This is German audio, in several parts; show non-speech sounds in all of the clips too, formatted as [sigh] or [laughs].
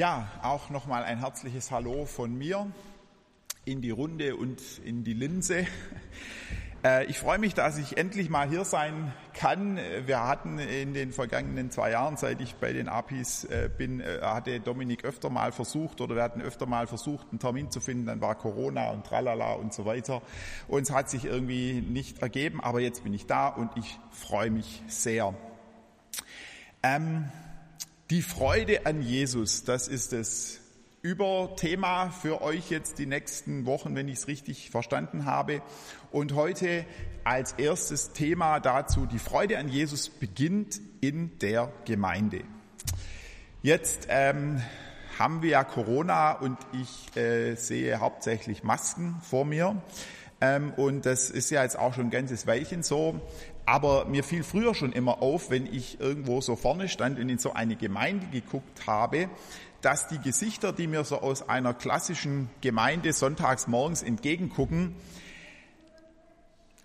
Ja, auch nochmal ein herzliches Hallo von mir in die Runde und in die Linse. Äh, ich freue mich, dass ich endlich mal hier sein kann. Wir hatten in den vergangenen zwei Jahren, seit ich bei den APIs äh, bin, äh, hatte Dominik öfter mal versucht oder wir hatten öfter mal versucht, einen Termin zu finden. Dann war Corona und tralala und so weiter. Und es hat sich irgendwie nicht ergeben, aber jetzt bin ich da und ich freue mich sehr. Ähm, die Freude an Jesus, das ist das Überthema für euch jetzt die nächsten Wochen, wenn ich es richtig verstanden habe. Und heute als erstes Thema dazu, die Freude an Jesus beginnt in der Gemeinde. Jetzt ähm, haben wir ja Corona und ich äh, sehe hauptsächlich Masken vor mir. Ähm, und das ist ja jetzt auch schon ein ganzes Weilchen so. Aber mir fiel früher schon immer auf, wenn ich irgendwo so vorne stand und in so eine Gemeinde geguckt habe, dass die Gesichter, die mir so aus einer klassischen Gemeinde sonntags morgens entgegengucken,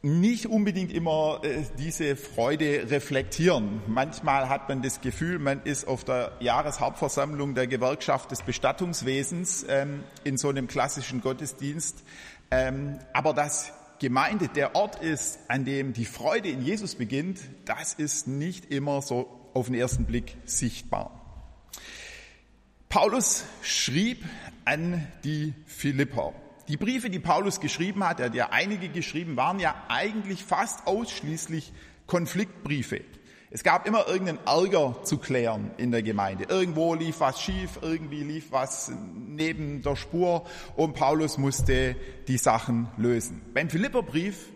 nicht unbedingt immer äh, diese Freude reflektieren. Manchmal hat man das Gefühl, man ist auf der Jahreshauptversammlung der Gewerkschaft des Bestattungswesens ähm, in so einem klassischen Gottesdienst. Ähm, aber dass Gemeinde der Ort ist, an dem die Freude in Jesus beginnt, das ist nicht immer so auf den ersten Blick sichtbar. Paulus schrieb an die Philipper. Die Briefe, die Paulus geschrieben hat, er hat ja einige geschrieben, waren ja eigentlich fast ausschließlich Konfliktbriefe. Es gab immer irgendeinen Ärger zu klären in der Gemeinde. Irgendwo lief was schief, irgendwie lief was neben der Spur und Paulus musste die Sachen lösen. Beim Philipperbrief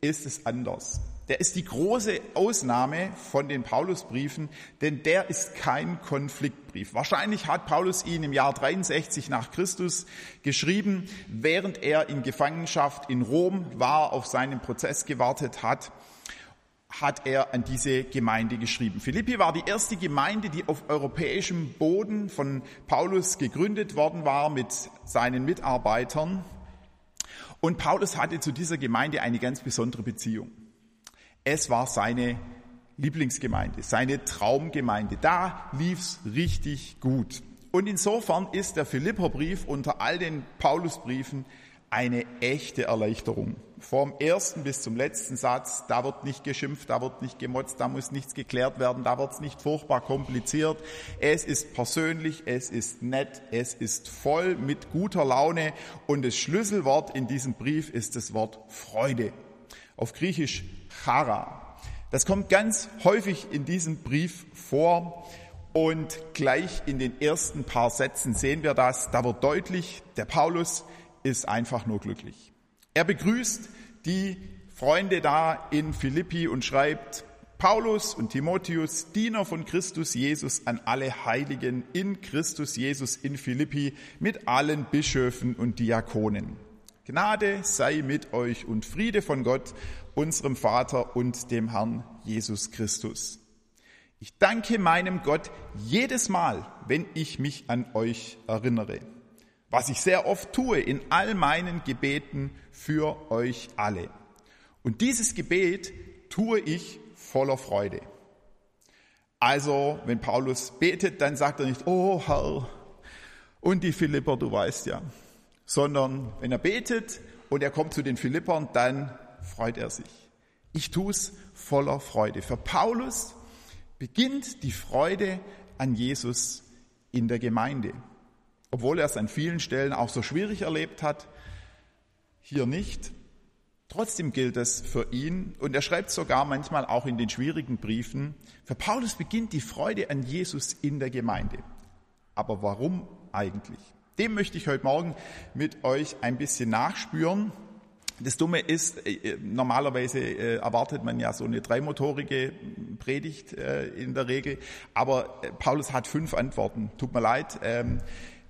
ist es anders. Der ist die große Ausnahme von den Paulusbriefen, denn der ist kein Konfliktbrief. Wahrscheinlich hat Paulus ihn im Jahr 63 nach Christus geschrieben, während er in Gefangenschaft in Rom war, auf seinen Prozess gewartet hat, hat er an diese Gemeinde geschrieben. Philippi war die erste Gemeinde, die auf europäischem Boden von Paulus gegründet worden war mit seinen Mitarbeitern. Und Paulus hatte zu dieser Gemeinde eine ganz besondere Beziehung. Es war seine Lieblingsgemeinde, seine Traumgemeinde. Da lief's richtig gut. Und insofern ist der Philipperbrief unter all den Paulusbriefen eine echte Erleichterung. Vom ersten bis zum letzten Satz, da wird nicht geschimpft, da wird nicht gemotzt, da muss nichts geklärt werden, da wird's nicht furchtbar kompliziert. Es ist persönlich, es ist nett, es ist voll mit guter Laune und das Schlüsselwort in diesem Brief ist das Wort Freude. Auf Griechisch Chara. Das kommt ganz häufig in diesem Brief vor und gleich in den ersten paar Sätzen sehen wir das. Da wird deutlich, der Paulus ist einfach nur glücklich. Er begrüßt die Freunde da in Philippi und schreibt, Paulus und Timotheus, Diener von Christus Jesus an alle Heiligen in Christus Jesus in Philippi mit allen Bischöfen und Diakonen. Gnade sei mit euch und Friede von Gott, unserem Vater und dem Herrn Jesus Christus. Ich danke meinem Gott jedes Mal, wenn ich mich an euch erinnere, was ich sehr oft tue in all meinen Gebeten für euch alle. Und dieses Gebet tue ich voller Freude. Also, wenn Paulus betet, dann sagt er nicht, oh Herr, und die Philipper, du weißt ja, sondern wenn er betet und er kommt zu den Philippern, dann freut er sich. Ich tue es voller Freude. Für Paulus beginnt die Freude an Jesus in der Gemeinde. Obwohl er es an vielen Stellen auch so schwierig erlebt hat, hier nicht. Trotzdem gilt es für ihn und er schreibt sogar manchmal auch in den schwierigen Briefen, für Paulus beginnt die Freude an Jesus in der Gemeinde. Aber warum eigentlich? Dem möchte ich heute Morgen mit euch ein bisschen nachspüren. Das Dumme ist, äh, äh, normalerweise äh, erwartet man ja so eine dreimotorige Predigt in der Regel, aber Paulus hat fünf Antworten. Tut mir leid, ähm,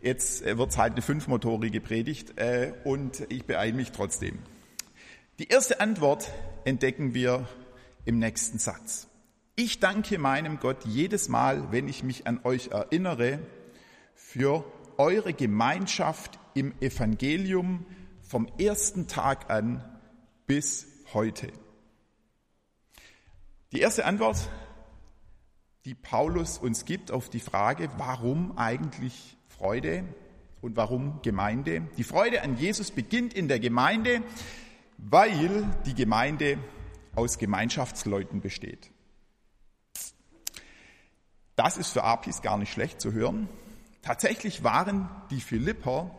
jetzt wird es halt eine fünfmotorige Predigt und ich beeile mich trotzdem. Die erste Antwort entdecken wir im nächsten Satz. Ich danke meinem Gott jedes Mal, wenn ich mich an euch erinnere, für eure Gemeinschaft im Evangelium, vom ersten Tag an bis heute? Die erste Antwort, die Paulus uns gibt auf die Frage, warum eigentlich Freude. Und warum Gemeinde? Die Freude an Jesus beginnt in der Gemeinde, weil die Gemeinde aus Gemeinschaftsleuten besteht. Das ist für Apis gar nicht schlecht zu hören. Tatsächlich waren die Philipper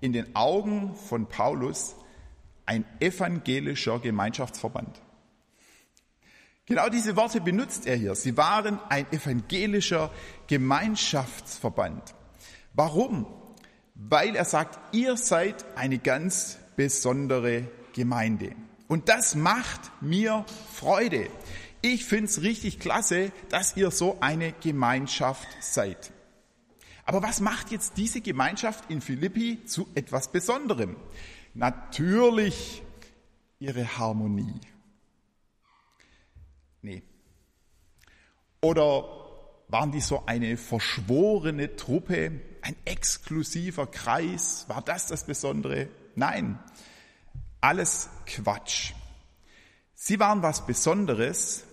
in den Augen von Paulus ein evangelischer Gemeinschaftsverband. Genau diese Worte benutzt er hier. Sie waren ein evangelischer Gemeinschaftsverband. Warum? Weil er sagt, ihr seid eine ganz besondere Gemeinde. Und das macht mir Freude. Ich finde es richtig klasse, dass ihr so eine Gemeinschaft seid. Aber was macht jetzt diese Gemeinschaft in Philippi zu etwas Besonderem? Natürlich ihre Harmonie. Nee. Oder waren die so eine verschworene Truppe, ein exklusiver Kreis? War das das Besondere? Nein, alles Quatsch. Sie waren was Besonderes,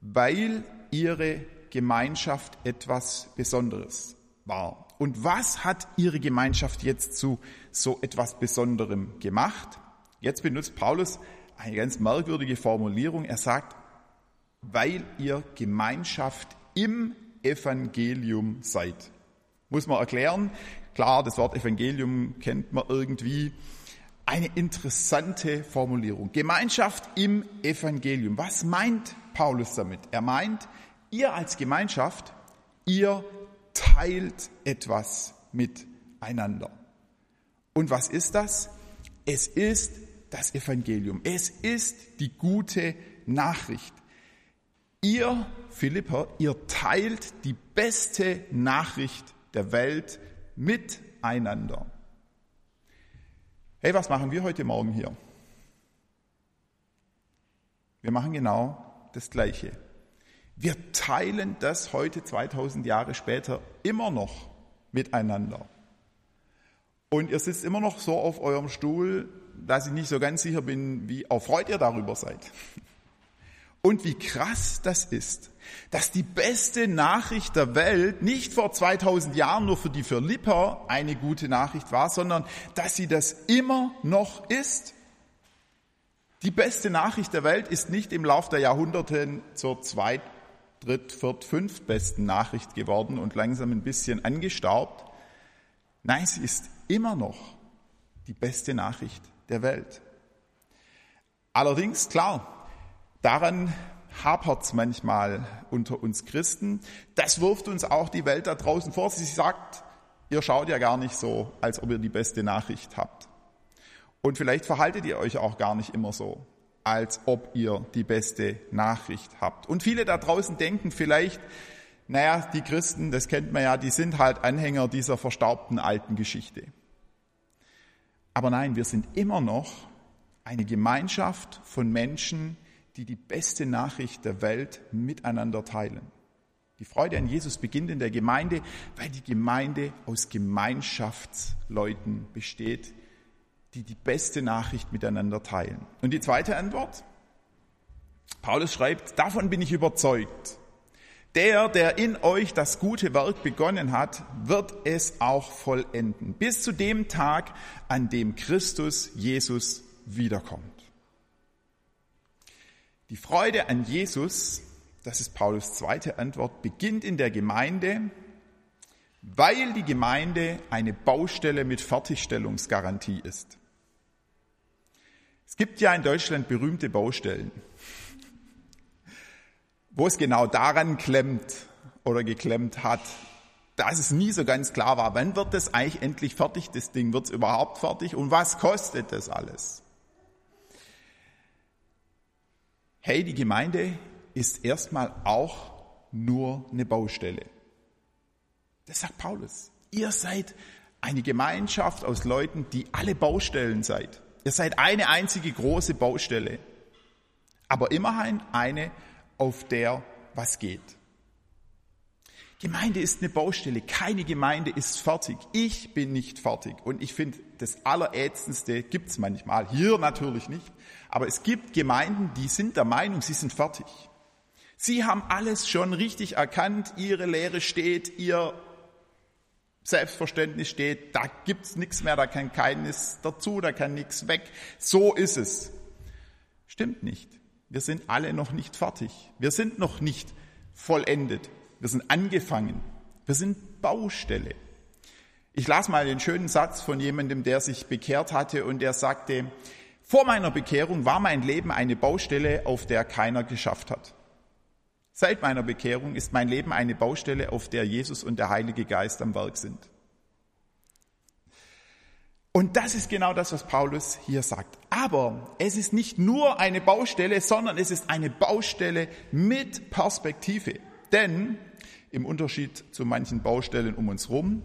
weil ihre Gemeinschaft etwas Besonderes war. Und was hat ihre Gemeinschaft jetzt zu so etwas Besonderem gemacht? Jetzt benutzt Paulus eine ganz merkwürdige Formulierung. Er sagt, weil ihr Gemeinschaft im Evangelium seid. Muss man erklären. Klar, das Wort Evangelium kennt man irgendwie. Eine interessante Formulierung. Gemeinschaft im Evangelium. Was meint Paulus damit? Er meint, ihr als Gemeinschaft, ihr teilt etwas miteinander. Und was ist das? Es ist das Evangelium. Es ist die gute Nachricht. Ihr Philipper, ihr teilt die beste Nachricht der Welt miteinander. Hey, was machen wir heute Morgen hier? Wir machen genau das Gleiche. Wir teilen das heute 2000 Jahre später immer noch miteinander. Und ihr sitzt immer noch so auf eurem Stuhl, dass ich nicht so ganz sicher bin, wie erfreut ihr darüber seid. Und wie krass das ist, dass die beste Nachricht der Welt nicht vor 2000 Jahren nur für die Philipper eine gute Nachricht war, sondern dass sie das immer noch ist. Die beste Nachricht der Welt ist nicht im Lauf der Jahrhunderte zur zweit, dritt, viert, fünft besten Nachricht geworden und langsam ein bisschen angestaubt. Nein, sie ist immer noch die beste Nachricht der Welt. Allerdings, klar, Daran hapert es manchmal unter uns Christen. Das wirft uns auch die Welt da draußen vor. Sie sagt, ihr schaut ja gar nicht so, als ob ihr die beste Nachricht habt. Und vielleicht verhaltet ihr euch auch gar nicht immer so, als ob ihr die beste Nachricht habt. Und viele da draußen denken vielleicht, naja, die Christen, das kennt man ja, die sind halt Anhänger dieser verstaubten alten Geschichte. Aber nein, wir sind immer noch eine Gemeinschaft von Menschen, die die beste Nachricht der Welt miteinander teilen. Die Freude an Jesus beginnt in der Gemeinde, weil die Gemeinde aus Gemeinschaftsleuten besteht, die die beste Nachricht miteinander teilen. Und die zweite Antwort? Paulus schreibt, davon bin ich überzeugt. Der, der in euch das gute Werk begonnen hat, wird es auch vollenden, bis zu dem Tag, an dem Christus Jesus wiederkommt. Die Freude an Jesus, das ist Paulus zweite Antwort, beginnt in der Gemeinde, weil die Gemeinde eine Baustelle mit Fertigstellungsgarantie ist. Es gibt ja in Deutschland berühmte Baustellen, wo es genau daran klemmt oder geklemmt hat, dass es nie so ganz klar war, wann wird das eigentlich endlich fertig, das Ding, wird es überhaupt fertig und was kostet das alles? Hey, die Gemeinde ist erstmal auch nur eine Baustelle. Das sagt Paulus. Ihr seid eine Gemeinschaft aus Leuten, die alle Baustellen seid. Ihr seid eine einzige große Baustelle. Aber immerhin eine, auf der was geht. Gemeinde ist eine Baustelle. Keine Gemeinde ist fertig. Ich bin nicht fertig. Und ich finde, das Allerätzendste gibt's manchmal. Hier natürlich nicht. Aber es gibt Gemeinden, die sind der Meinung, sie sind fertig. Sie haben alles schon richtig erkannt. Ihre Lehre steht. Ihr Selbstverständnis steht, da gibt's nichts mehr, da kann keines dazu, da kann nichts weg. So ist es. Stimmt nicht. Wir sind alle noch nicht fertig. Wir sind noch nicht vollendet. Wir sind angefangen. Wir sind Baustelle. Ich las mal den schönen Satz von jemandem, der sich bekehrt hatte und der sagte, vor meiner Bekehrung war mein Leben eine Baustelle, auf der keiner geschafft hat. Seit meiner Bekehrung ist mein Leben eine Baustelle, auf der Jesus und der Heilige Geist am Werk sind. Und das ist genau das, was Paulus hier sagt. Aber es ist nicht nur eine Baustelle, sondern es ist eine Baustelle mit Perspektive. Denn im Unterschied zu manchen Baustellen um uns herum,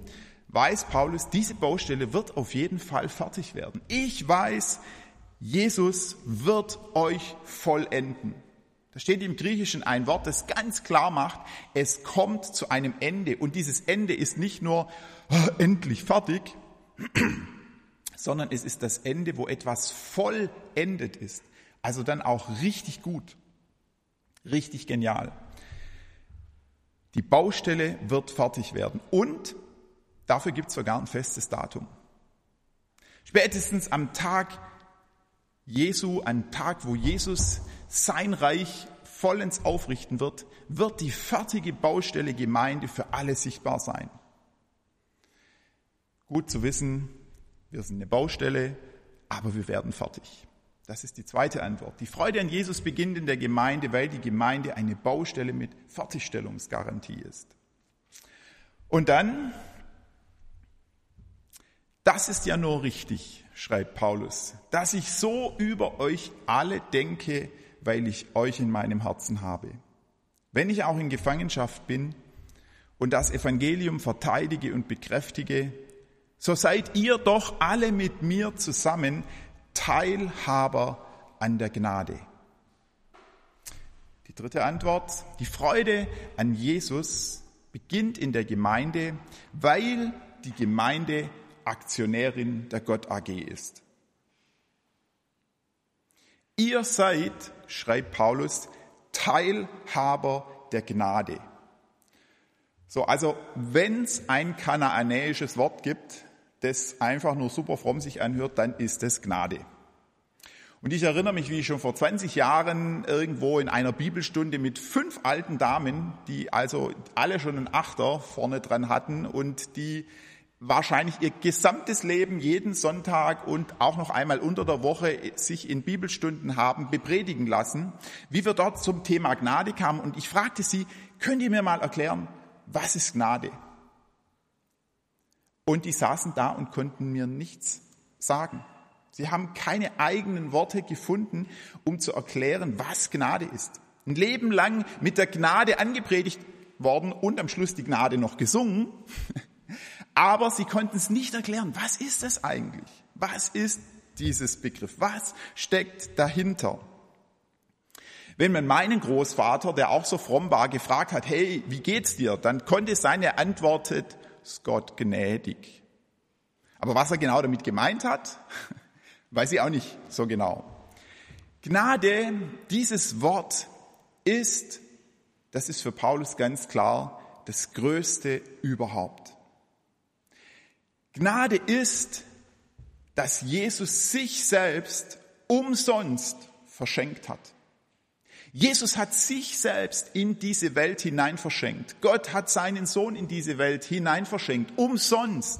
weiß Paulus, diese Baustelle wird auf jeden Fall fertig werden. Ich weiß, Jesus wird euch vollenden. Da steht im Griechischen ein Wort, das ganz klar macht, es kommt zu einem Ende. Und dieses Ende ist nicht nur oh, endlich fertig, [clears throat] sondern es ist das Ende, wo etwas vollendet ist. Also dann auch richtig gut, richtig genial. Die Baustelle wird fertig werden und dafür gibt es sogar ein festes Datum. Spätestens am Tag Jesu, am Tag, wo Jesus sein Reich vollends aufrichten wird, wird die fertige Baustelle Gemeinde für alle sichtbar sein. Gut zu wissen, wir sind eine Baustelle, aber wir werden fertig. Das ist die zweite Antwort. Die Freude an Jesus beginnt in der Gemeinde, weil die Gemeinde eine Baustelle mit Fertigstellungsgarantie ist. Und dann, das ist ja nur richtig, schreibt Paulus, dass ich so über euch alle denke, weil ich euch in meinem Herzen habe. Wenn ich auch in Gefangenschaft bin und das Evangelium verteidige und bekräftige, so seid ihr doch alle mit mir zusammen Teilhaber an der Gnade. Die dritte Antwort, die Freude an Jesus beginnt in der Gemeinde, weil die Gemeinde Aktionärin der Gott AG ist. Ihr seid, schreibt Paulus, Teilhaber der Gnade. So, also wenn es ein kanaanäisches Wort gibt, das einfach nur super fromm sich anhört, dann ist es Gnade. Und ich erinnere mich, wie ich schon vor 20 Jahren irgendwo in einer Bibelstunde mit fünf alten Damen, die also alle schon einen Achter vorne dran hatten und die wahrscheinlich ihr gesamtes Leben jeden Sonntag und auch noch einmal unter der Woche sich in Bibelstunden haben bepredigen lassen, wie wir dort zum Thema Gnade kamen. Und ich fragte sie, könnt ihr mir mal erklären, was ist Gnade? Und die saßen da und konnten mir nichts sagen. Sie haben keine eigenen Worte gefunden, um zu erklären, was Gnade ist. Ein Leben lang mit der Gnade angepredigt worden und am Schluss die Gnade noch gesungen. [laughs] Aber sie konnten es nicht erklären. Was ist das eigentlich? Was ist dieses Begriff? Was steckt dahinter? Wenn man meinen Großvater, der auch so fromm war, gefragt hat, hey, wie geht's dir? Dann konnte seine Antwort ist Gott gnädig. Aber was er genau damit gemeint hat, [laughs] weiß ich auch nicht so genau. Gnade, dieses Wort ist, das ist für Paulus ganz klar, das Größte überhaupt. Gnade ist, dass Jesus sich selbst umsonst verschenkt hat. Jesus hat sich selbst in diese Welt hinein verschenkt. Gott hat seinen Sohn in diese Welt hinein verschenkt, umsonst.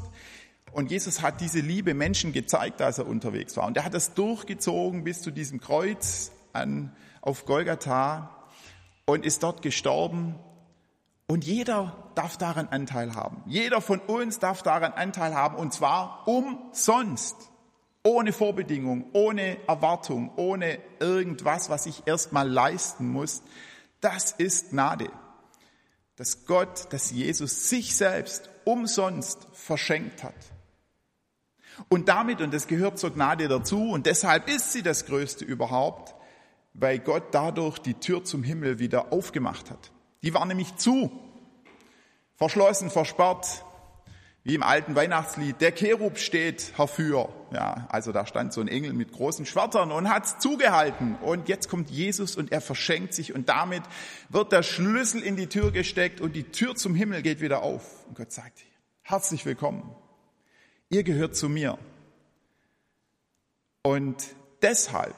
Und Jesus hat diese Liebe Menschen gezeigt, als er unterwegs war. Und er hat das durchgezogen bis zu diesem Kreuz an, auf Golgatha und ist dort gestorben. Und jeder darf daran Anteil haben. Jeder von uns darf daran Anteil haben und zwar umsonst ohne Vorbedingung, ohne Erwartung, ohne irgendwas, was ich erstmal leisten muss. Das ist Gnade. Dass Gott, dass Jesus sich selbst umsonst verschenkt hat. Und damit, und das gehört zur Gnade dazu, und deshalb ist sie das Größte überhaupt, weil Gott dadurch die Tür zum Himmel wieder aufgemacht hat. Die war nämlich zu, verschlossen, versperrt, wie im alten Weihnachtslied, der Cherub steht herfür. Ja, also da stand so ein Engel mit großen Schwertern und hat's zugehalten. Und jetzt kommt Jesus und er verschenkt sich und damit wird der Schlüssel in die Tür gesteckt und die Tür zum Himmel geht wieder auf. Und Gott sagt, Herzlich willkommen. Ihr gehört zu mir. Und deshalb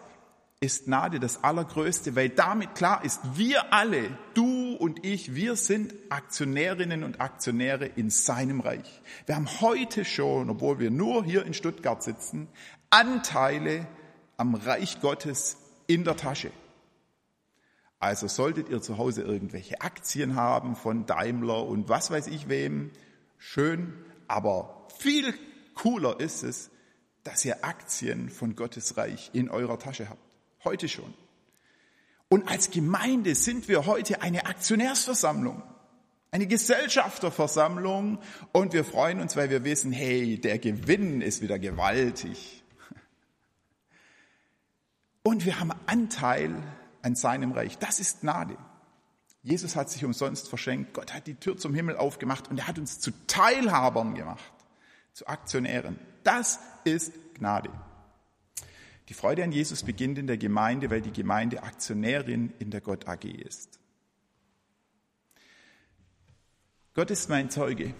ist Gnade das Allergrößte, weil damit klar ist, wir alle, du und ich, wir sind Aktionärinnen und Aktionäre in seinem Reich. Wir haben heute schon, obwohl wir nur hier in Stuttgart sitzen, Anteile am Reich Gottes in der Tasche. Also solltet ihr zu Hause irgendwelche Aktien haben von Daimler und was weiß ich wem, schön, aber viel cooler ist es, dass ihr Aktien von Gottes Reich in eurer Tasche habt. Heute schon. Und als Gemeinde sind wir heute eine Aktionärsversammlung, eine Gesellschafterversammlung und wir freuen uns, weil wir wissen, hey, der Gewinn ist wieder gewaltig. Und wir haben Anteil an seinem Reich. Das ist Gnade. Jesus hat sich umsonst verschenkt. Gott hat die Tür zum Himmel aufgemacht und er hat uns zu Teilhabern gemacht, zu Aktionären. Das ist Gnade. Die Freude an Jesus beginnt in der Gemeinde, weil die Gemeinde Aktionärin in der Gott AG ist. Gott ist mein Zeuge,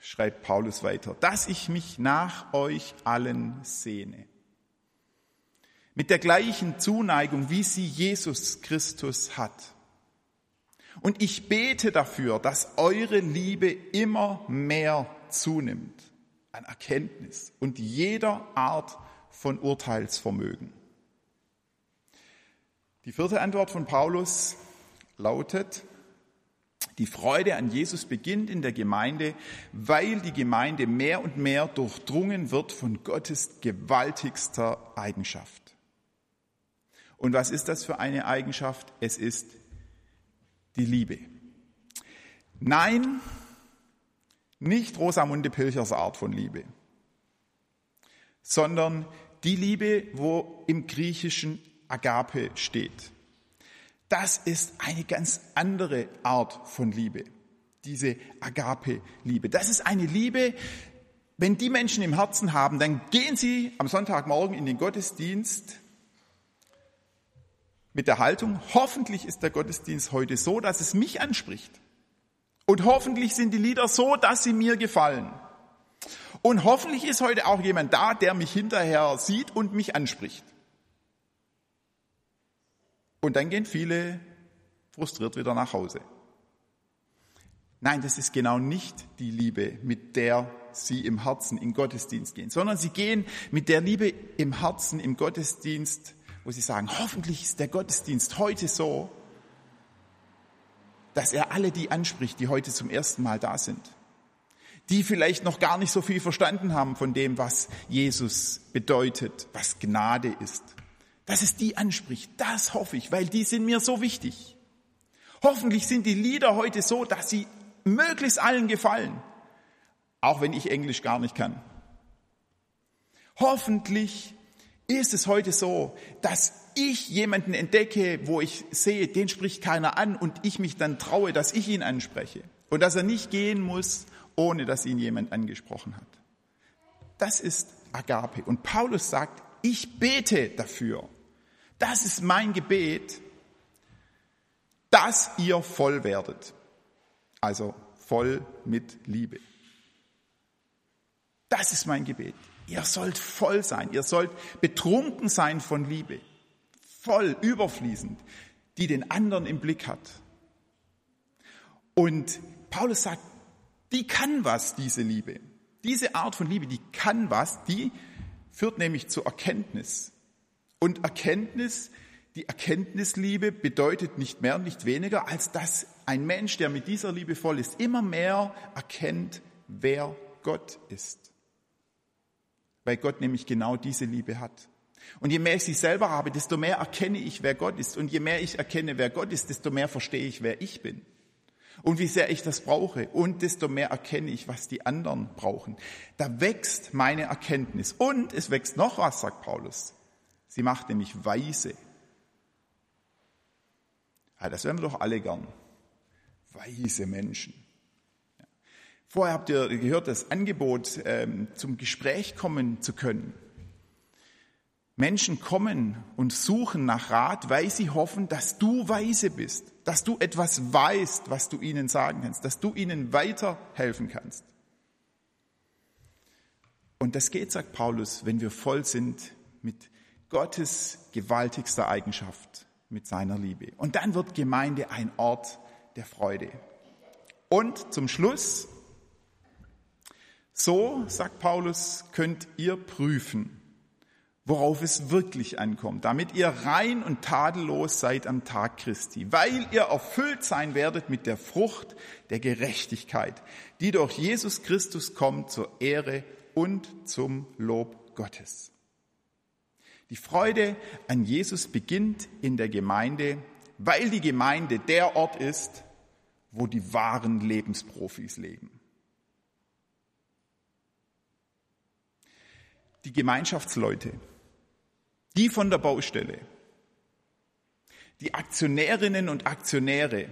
schreibt Paulus weiter, dass ich mich nach euch allen sehne. Mit der gleichen Zuneigung, wie sie Jesus Christus hat. Und ich bete dafür, dass eure Liebe immer mehr zunimmt an Erkenntnis und jeder Art von Urteilsvermögen. Die vierte Antwort von Paulus lautet, die Freude an Jesus beginnt in der Gemeinde, weil die Gemeinde mehr und mehr durchdrungen wird von Gottes gewaltigster Eigenschaft. Und was ist das für eine Eigenschaft? Es ist die Liebe. Nein, nicht Rosamunde Pilchers Art von Liebe sondern die Liebe, wo im Griechischen Agape steht. Das ist eine ganz andere Art von Liebe, diese Agape-Liebe. Das ist eine Liebe, wenn die Menschen im Herzen haben, dann gehen sie am Sonntagmorgen in den Gottesdienst mit der Haltung, hoffentlich ist der Gottesdienst heute so, dass es mich anspricht. Und hoffentlich sind die Lieder so, dass sie mir gefallen. Und hoffentlich ist heute auch jemand da, der mich hinterher sieht und mich anspricht. Und dann gehen viele frustriert wieder nach Hause. Nein, das ist genau nicht die Liebe, mit der sie im Herzen in Gottesdienst gehen, sondern sie gehen mit der Liebe im Herzen im Gottesdienst, wo sie sagen, hoffentlich ist der Gottesdienst heute so, dass er alle die anspricht, die heute zum ersten Mal da sind die vielleicht noch gar nicht so viel verstanden haben von dem, was Jesus bedeutet, was Gnade ist. Dass es die anspricht, das hoffe ich, weil die sind mir so wichtig. Hoffentlich sind die Lieder heute so, dass sie möglichst allen gefallen, auch wenn ich Englisch gar nicht kann. Hoffentlich ist es heute so, dass ich jemanden entdecke, wo ich sehe, den spricht keiner an und ich mich dann traue, dass ich ihn anspreche und dass er nicht gehen muss ohne dass ihn jemand angesprochen hat. Das ist Agape. Und Paulus sagt, ich bete dafür. Das ist mein Gebet, dass ihr voll werdet. Also voll mit Liebe. Das ist mein Gebet. Ihr sollt voll sein. Ihr sollt betrunken sein von Liebe. Voll, überfließend, die den anderen im Blick hat. Und Paulus sagt, die kann was, diese Liebe. Diese Art von Liebe, die kann was, die führt nämlich zur Erkenntnis. Und Erkenntnis, die Erkenntnisliebe bedeutet nicht mehr und nicht weniger, als dass ein Mensch, der mit dieser Liebe voll ist, immer mehr erkennt, wer Gott ist. Weil Gott nämlich genau diese Liebe hat. Und je mehr ich sie selber habe, desto mehr erkenne ich, wer Gott ist. Und je mehr ich erkenne, wer Gott ist, desto mehr verstehe ich, wer ich bin und wie sehr ich das brauche. Und desto mehr erkenne ich, was die anderen brauchen. Da wächst meine Erkenntnis. Und es wächst noch was, sagt Paulus. Sie macht nämlich weise. Ja, das wären wir doch alle gern. Weise Menschen. Vorher habt ihr gehört, das Angebot, ähm, zum Gespräch kommen zu können. Menschen kommen und suchen nach Rat, weil sie hoffen, dass du weise bist, dass du etwas weißt, was du ihnen sagen kannst, dass du ihnen weiterhelfen kannst. Und das geht, sagt Paulus, wenn wir voll sind mit Gottes gewaltigster Eigenschaft, mit seiner Liebe. Und dann wird Gemeinde ein Ort der Freude. Und zum Schluss, so, sagt Paulus, könnt ihr prüfen, worauf es wirklich ankommt, damit ihr rein und tadellos seid am Tag Christi, weil ihr erfüllt sein werdet mit der Frucht der Gerechtigkeit, die durch Jesus Christus kommt zur Ehre und zum Lob Gottes. Die Freude an Jesus beginnt in der Gemeinde, weil die Gemeinde der Ort ist, wo die wahren Lebensprofis leben. Die Gemeinschaftsleute, die von der Baustelle, die Aktionärinnen und Aktionäre,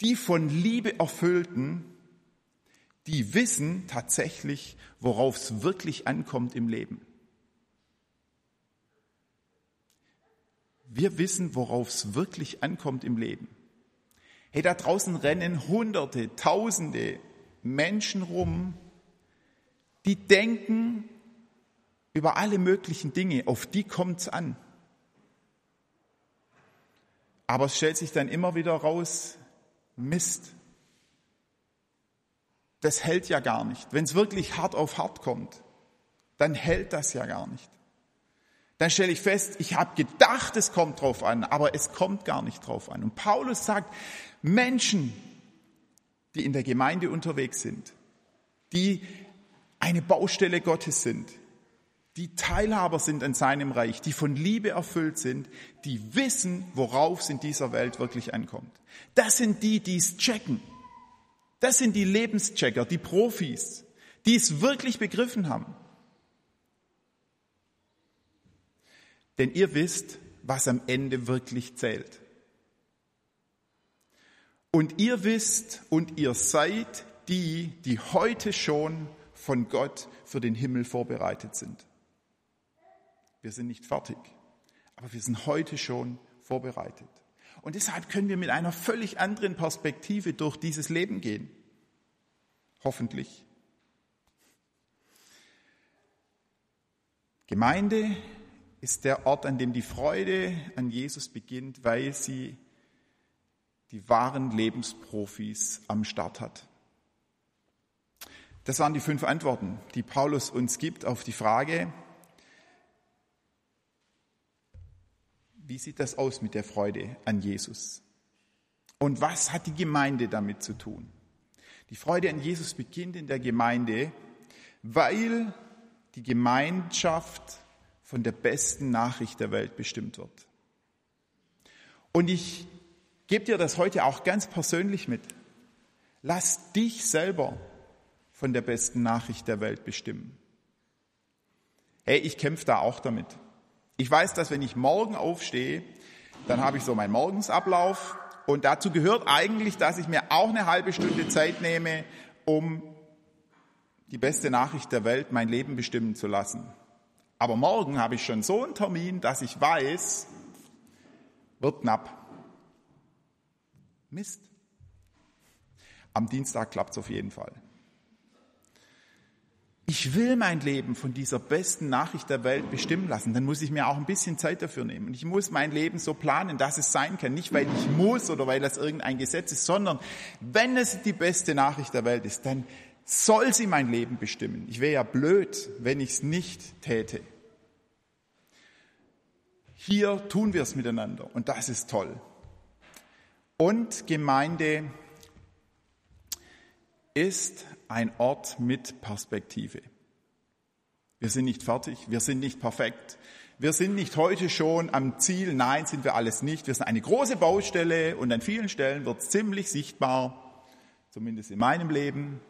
die von Liebe erfüllten, die wissen tatsächlich, worauf es wirklich ankommt im Leben. Wir wissen, worauf es wirklich ankommt im Leben. Hey, da draußen rennen Hunderte, Tausende Menschen rum, die denken, über alle möglichen Dinge, auf die kommt's an. Aber es stellt sich dann immer wieder raus, Mist. Das hält ja gar nicht. Wenn es wirklich hart auf hart kommt, dann hält das ja gar nicht. Dann stelle ich fest, ich habe gedacht, es kommt drauf an, aber es kommt gar nicht drauf an. Und Paulus sagt, Menschen, die in der Gemeinde unterwegs sind, die eine Baustelle Gottes sind, die Teilhaber sind an seinem Reich, die von Liebe erfüllt sind, die wissen, worauf es in dieser Welt wirklich ankommt. Das sind die, die es checken. Das sind die Lebenschecker, die Profis, die es wirklich begriffen haben. Denn ihr wisst, was am Ende wirklich zählt. Und ihr wisst und ihr seid die, die heute schon von Gott für den Himmel vorbereitet sind. Wir sind nicht fertig, aber wir sind heute schon vorbereitet. Und deshalb können wir mit einer völlig anderen Perspektive durch dieses Leben gehen. Hoffentlich. Gemeinde ist der Ort, an dem die Freude an Jesus beginnt, weil sie die wahren Lebensprofis am Start hat. Das waren die fünf Antworten, die Paulus uns gibt auf die Frage, Wie sieht das aus mit der Freude an Jesus? Und was hat die Gemeinde damit zu tun? Die Freude an Jesus beginnt in der Gemeinde, weil die Gemeinschaft von der besten Nachricht der Welt bestimmt wird. Und ich gebe dir das heute auch ganz persönlich mit. Lass dich selber von der besten Nachricht der Welt bestimmen. Hey, ich kämpfe da auch damit. Ich weiß, dass wenn ich morgen aufstehe, dann habe ich so meinen Morgensablauf und dazu gehört eigentlich, dass ich mir auch eine halbe Stunde Zeit nehme, um die beste Nachricht der Welt, mein Leben bestimmen zu lassen. Aber morgen habe ich schon so einen Termin, dass ich weiß, wird knapp. Mist. Am Dienstag klappt es auf jeden Fall. Ich will mein Leben von dieser besten Nachricht der Welt bestimmen lassen, dann muss ich mir auch ein bisschen Zeit dafür nehmen. Und ich muss mein Leben so planen, dass es sein kann. Nicht, weil ich muss oder weil das irgendein Gesetz ist, sondern wenn es die beste Nachricht der Welt ist, dann soll sie mein Leben bestimmen. Ich wäre ja blöd, wenn ich es nicht täte. Hier tun wir es miteinander und das ist toll. Und Gemeinde ist ein Ort mit Perspektive. Wir sind nicht fertig, wir sind nicht perfekt, wir sind nicht heute schon am Ziel, nein, sind wir alles nicht. Wir sind eine große Baustelle und an vielen Stellen wird es ziemlich sichtbar, zumindest in meinem Leben,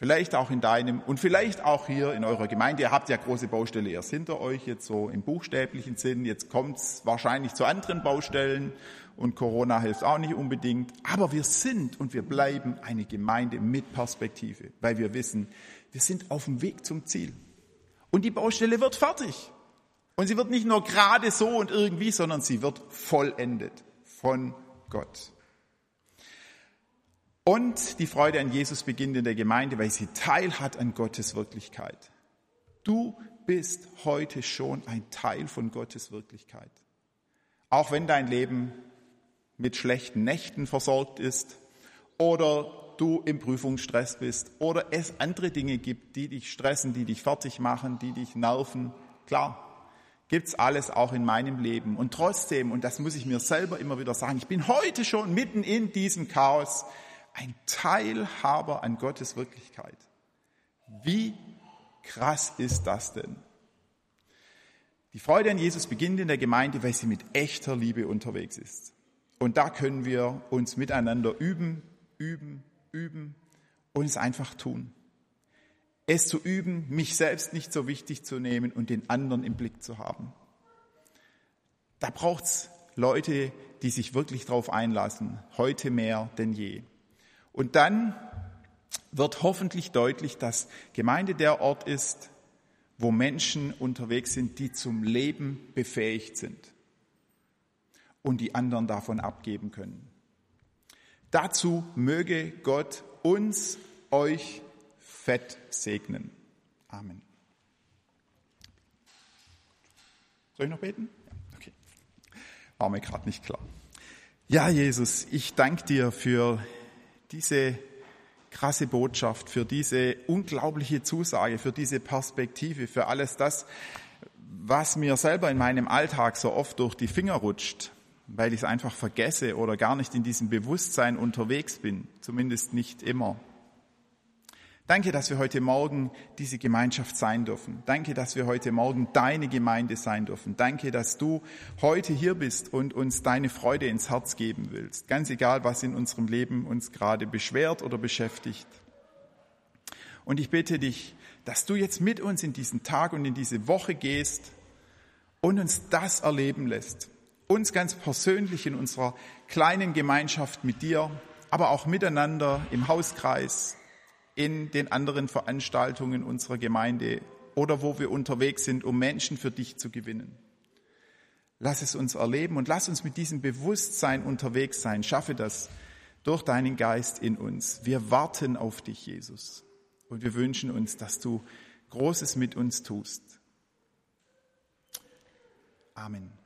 vielleicht auch in deinem und vielleicht auch hier in eurer Gemeinde. Ihr habt ja große Baustelle erst hinter euch, jetzt so im buchstäblichen Sinn. Jetzt kommt es wahrscheinlich zu anderen Baustellen und Corona hilft auch nicht unbedingt. Aber wir sind und wir bleiben eine Gemeinde mit Perspektive, weil wir wissen, wir sind auf dem Weg zum Ziel. Und die Baustelle wird fertig. Und sie wird nicht nur gerade so und irgendwie, sondern sie wird vollendet von Gott. Und die Freude an Jesus beginnt in der Gemeinde, weil sie Teil hat an Gottes Wirklichkeit. Du bist heute schon ein Teil von Gottes Wirklichkeit. Auch wenn dein Leben mit schlechten Nächten versorgt ist oder du im Prüfungsstress bist oder es andere Dinge gibt, die dich stressen, die dich fertig machen, die dich nerven. Klar, gibt's alles auch in meinem Leben. Und trotzdem, und das muss ich mir selber immer wieder sagen, ich bin heute schon mitten in diesem Chaos ein Teilhaber an Gottes Wirklichkeit. Wie krass ist das denn? Die Freude an Jesus beginnt in der Gemeinde, weil sie mit echter Liebe unterwegs ist. Und da können wir uns miteinander üben, üben, üben und es einfach tun. Es zu üben, mich selbst nicht so wichtig zu nehmen und den anderen im Blick zu haben. Da braucht's Leute, die sich wirklich darauf einlassen, heute mehr denn je. Und dann wird hoffentlich deutlich, dass Gemeinde der Ort ist, wo Menschen unterwegs sind, die zum Leben befähigt sind und die anderen davon abgeben können. Dazu möge Gott uns, euch fett segnen. Amen. Soll ich noch beten? Okay. War mir gerade nicht klar. Ja, Jesus, ich danke dir für diese krasse Botschaft, für diese unglaubliche Zusage, für diese Perspektive, für alles das, was mir selber in meinem Alltag so oft durch die Finger rutscht weil ich es einfach vergesse oder gar nicht in diesem Bewusstsein unterwegs bin, zumindest nicht immer. Danke, dass wir heute Morgen diese Gemeinschaft sein dürfen. Danke, dass wir heute Morgen deine Gemeinde sein dürfen. Danke, dass du heute hier bist und uns deine Freude ins Herz geben willst. Ganz egal, was in unserem Leben uns gerade beschwert oder beschäftigt. Und ich bitte dich, dass du jetzt mit uns in diesen Tag und in diese Woche gehst und uns das erleben lässt uns ganz persönlich in unserer kleinen Gemeinschaft mit dir, aber auch miteinander im Hauskreis, in den anderen Veranstaltungen unserer Gemeinde oder wo wir unterwegs sind, um Menschen für dich zu gewinnen. Lass es uns erleben und lass uns mit diesem Bewusstsein unterwegs sein. Schaffe das durch deinen Geist in uns. Wir warten auf dich, Jesus. Und wir wünschen uns, dass du Großes mit uns tust. Amen.